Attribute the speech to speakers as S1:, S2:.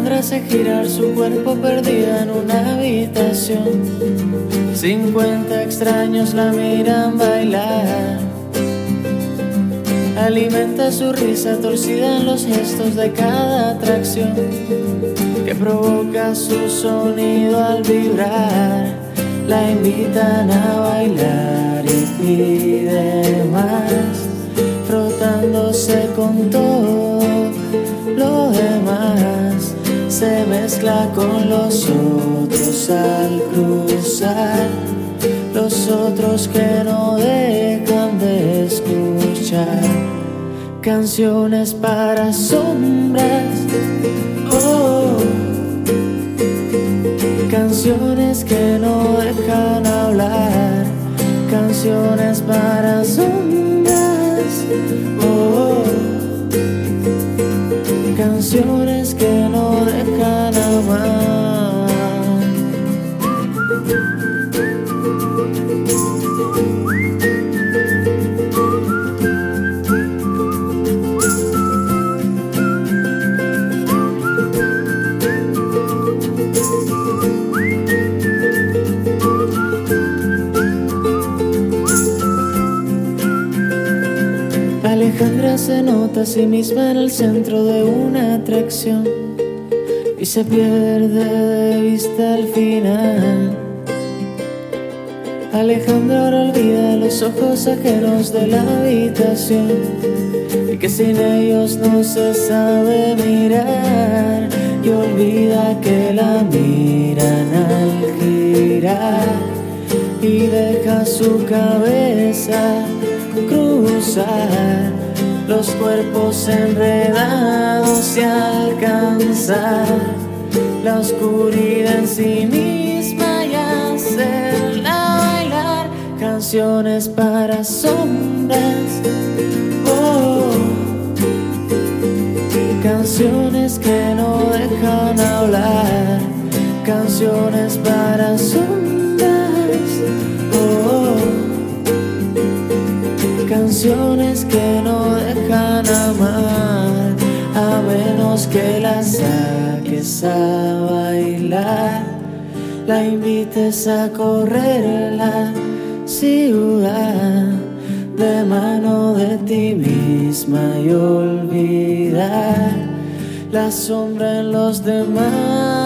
S1: Alejandra hace girar su cuerpo perdida en una habitación. Cincuenta extraños la miran bailar. Alimenta su risa torcida en los gestos de cada atracción que provoca su sonido al vibrar. La invitan a bailar y pide más, frotándose con todo lo demás. Se mezcla con los otros al cruzar, los otros que no dejan de escuchar canciones para sombras. Oh, canciones que no dejan hablar, canciones para sombras. Oh, canciones que Alejandra se nota a sí misma en el centro de una atracción y se pierde de vista al final. Alejandra olvida los ojos ajenos de la habitación y que sin ellos no se sabe mirar y olvida que la miran al girar y deja su cabeza cruzar los cuerpos enredados y alcanzar la oscuridad en sí misma y hacerla bailar canciones para sombras. Oh, canciones que no dejan hablar, canciones para sombras. Oh, que no dejan amar, a menos que la saques a bailar, la invites a correr la ciudad de mano de ti misma y olvidar la sombra en los demás.